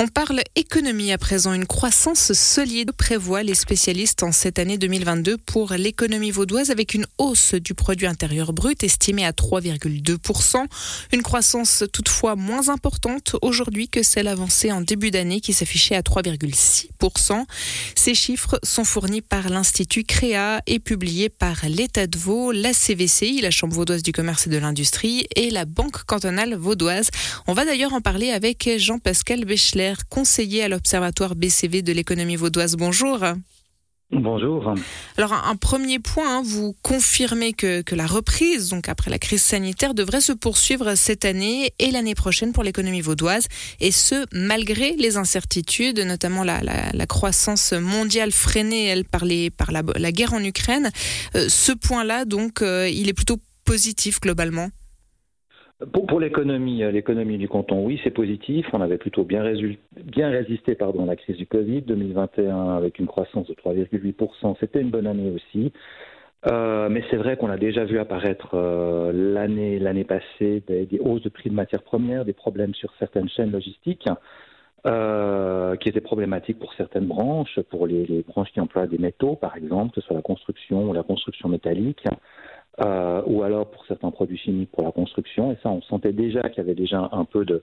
On parle économie à présent. Une croissance solide prévoit les spécialistes en cette année 2022 pour l'économie vaudoise avec une hausse du produit intérieur brut estimée à 3,2%. Une croissance toutefois moins importante aujourd'hui que celle avancée en début d'année qui s'affichait à 3,6%. Ces chiffres sont fournis par l'Institut Créa et publiés par l'État de Vaud, la CVCI, la Chambre vaudoise du commerce et de l'industrie et la Banque cantonale vaudoise. On va d'ailleurs en parler avec Jean-Pascal Béchelet conseiller à l'Observatoire BCV de l'économie vaudoise. Bonjour. Bonjour. Alors un, premier point, hein, vous confirmez que, la reprise, donc après la crise sanitaire, devrait se poursuivre cette année et l'année prochaine pour l'économie vaudoise, et ce malgré les incertitudes, notamment la, croissance mondiale freinée elle, par, par la, guerre en Ukraine. Euh, ce point-là, donc, euh, il est plutôt positif globalement. Pour, l'économie, euh, l'économie du canton, oui, c'est positif. On avait plutôt bien, résisté à la crise du Covid 2021 avec une croissance de 3,8%. C'était une bonne année aussi. Euh, mais c'est vrai qu'on a déjà vu apparaître euh, l'année l'année passée des, hausses de prix de matières premières, des problèmes sur certaines chaînes logistiques. qui étaient problématiques pour certaines branches, pour les, branches qui emploient des métaux, par exemple, que ce soit la construction ou la construction métallique. Euh, ou alors pour certains produits chimiques pour la construction. Et ça, on sentait déjà qu'il y avait déjà un peu de,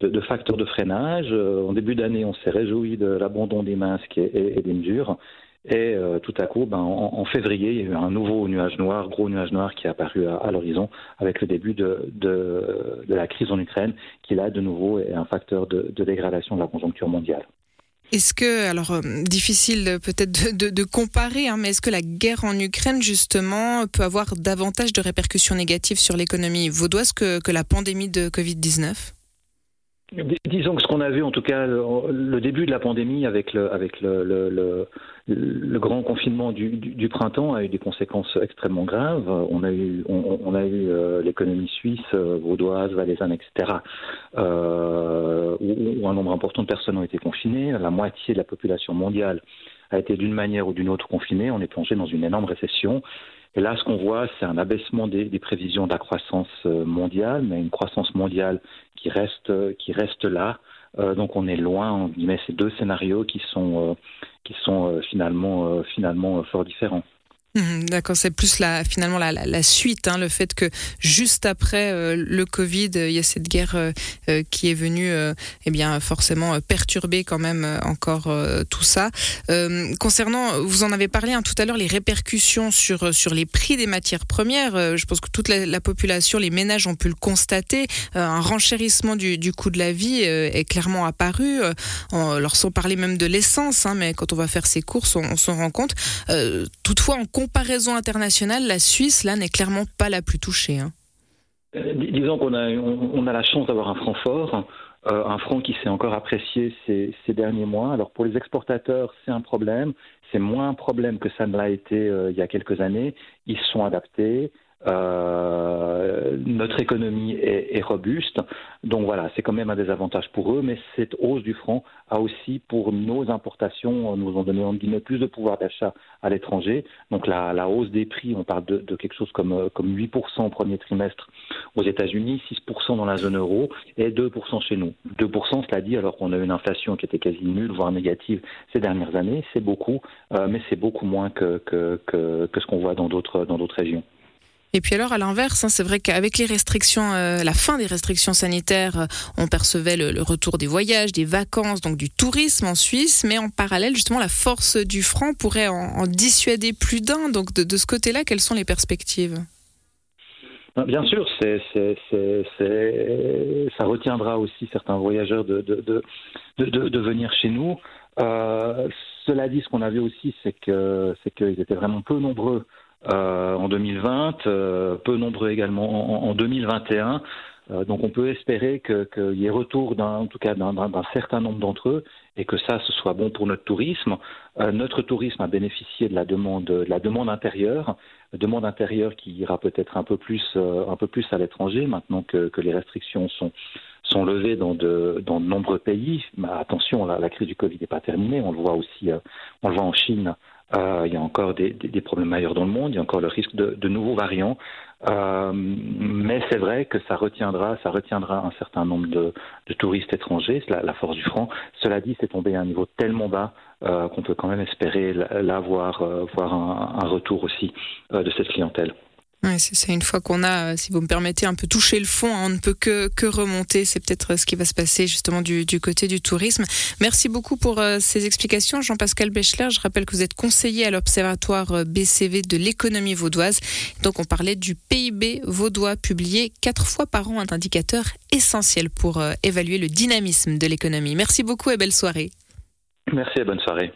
de, facteurs de freinage. Euh, en début d'année, on s'est réjoui de l'abandon des masques et, des mesures. Et euh, tout à coup, ben, en, février, il y a eu un nouveau nuage noir, gros nuage noir qui est apparu à, l'horizon avec le début de, de, de, la crise en Ukraine, qui là, de nouveau, est un facteur de, de dégradation de la conjoncture mondiale. Est-ce que, alors euh, difficile peut-être de, comparer, hein, mais est-ce que la guerre en Ukraine justement peut avoir davantage de répercussions négatives sur l'économie vaudoise que, la pandémie de Covid-19 Disons que ce qu'on a vu, en tout cas, le, début de la pandémie avec le, grand confinement du, printemps a eu des conséquences extrêmement graves. On a eu, euh, l'économie suisse, euh, vaudoise, valaisanne, etc., où, un nombre important de personnes ont été confinées. La moitié de la population mondiale a été d'une manière ou d'une autre confinée. On est plongé dans une énorme récession. Et là, ce qu'on voit, c'est un abaissement des, des, prévisions de la croissance euh, mondiale, mais une croissance mondiale qui reste, qui reste là. Euh, donc on est loin, on met ces deux scénarios qui sont, euh, qui sont finalement, finalement fort différents. Mhm, d'accord, c'est plus la, finalement la, la, suite, hein, le fait que juste après euh, le Covid, il y a cette guerre euh, euh, qui est venue, eh bien forcément perturber quand même encore tout ça. concernant, vous en avez parlé hein, tout à l'heure, les répercussions sur sur les prix des matières premières. je pense que toute la, population, les ménages ont pu le constater. un renchérissement du, du, coût de la vie est clairement apparu. on leur sont parlé même de l'essence, hein, mais quand on va faire ses courses, on, on s'en rend compte. toutefois, on comparaison internationale, la Suisse, là, n'est clairement pas la plus touchée. Hein. Euh, disons qu'on a, la chance d'avoir un franc fort, euh, un franc qui s'est encore apprécié ces, derniers mois. Alors pour les exportateurs, c'est un problème. C'est moins un problème que ça ne l'a été euh, il y a quelques années. Ils sont adaptés. Euh, notre économie est, est, robuste, donc voilà, c'est quand même un désavantage pour eux, mais cette hausse du franc a aussi pour nos importations, nous ont donné en guillemets plus de pouvoir d'achat à l'étranger. Donc la, la, hausse des prix, on parle de, de quelque chose comme, comme 8% au premier trimestre aux États-Unis, 6% dans la zone euro et 2% chez nous. 2%, cela dit, alors qu'on a une inflation qui était quasi nulle, voire négative ces dernières années, c'est beaucoup, euh, mais c'est beaucoup moins que, que, que, que ce qu'on voit dans d'autres dans d'autres régions. Et puis alors à l'inverse, hein, c'est vrai qu'avec les restrictions, euh, la fin des restrictions sanitaires, euh, on percevait le, retour des voyages, des vacances, donc du tourisme en Suisse, mais en parallèle justement la force du franc pourrait en, dissuader plus d'un. Donc de, ce côté-là, quelles sont les perspectives? Ben, Bien sûr, ça retiendra aussi certains voyageurs de, venir chez nous. Euh, cela dit, ce qu'on avait aussi, c'est que c'est qu'ils étaient vraiment peu nombreux euh, en 2020, euh, peu nombreux également en, 2021. Euh, donc on peut espérer qu'il y ait retour d'un, en tout cas d'un, certain nombre d'entre eux et que ça ce soit bon pour notre tourisme. notre tourisme a bénéficié de la demande, de la demande intérieure, demande intérieure qui ira peut-être un peu plus, un peu plus à l'étranger maintenant que, que les restrictions sont sont levées dans de, dans de nombreux pays. Mais attention, la, la crise du Covid n'est pas terminée. On le voit aussi, on le voit en Chine euh, il y a encore des, des, problèmes ailleurs dans le monde, il y a encore le risque de, de nouveaux variants. mais c'est vrai que ça retiendra, ça retiendra un certain nombre de, touristes étrangers, la, la, force du franc. Cela dit, c'est tombé à un niveau tellement bas qu'on peut quand même espérer là voir, voir un, un, retour aussi de cette clientèle. Ouais, c'est une fois qu'on a, euh, si vous me permettez, un peu touché le fond, hein, on ne peut que, que remonter. C'est peut-être euh, ce qui va se passer justement du, du côté du tourisme. Merci beaucoup pour euh, ces explications, Jean-Pascal Bechler. Je rappelle que vous êtes conseiller à l'Observatoire BCV de l'économie vaudoise. Donc on parlait du PIB vaudois publié quatre fois par an, un indicateur essentiel pour évaluer le dynamisme de l'économie. Merci beaucoup et belle soirée. Merci et bonne soirée.